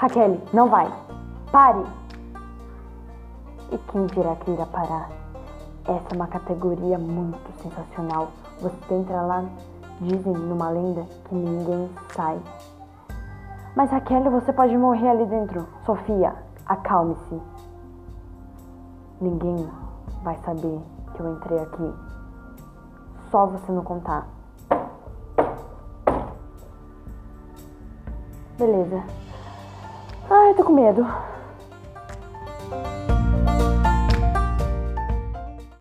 Raquel, não vai. Pare! E quem dirá que irá parar? Essa é uma categoria muito sensacional. Você entra lá, dizem numa lenda que ninguém sai. Mas Raquel, você pode morrer ali dentro. Sofia, acalme-se. Ninguém vai saber que eu entrei aqui. Só você não contar. Beleza. Ai, tô com medo.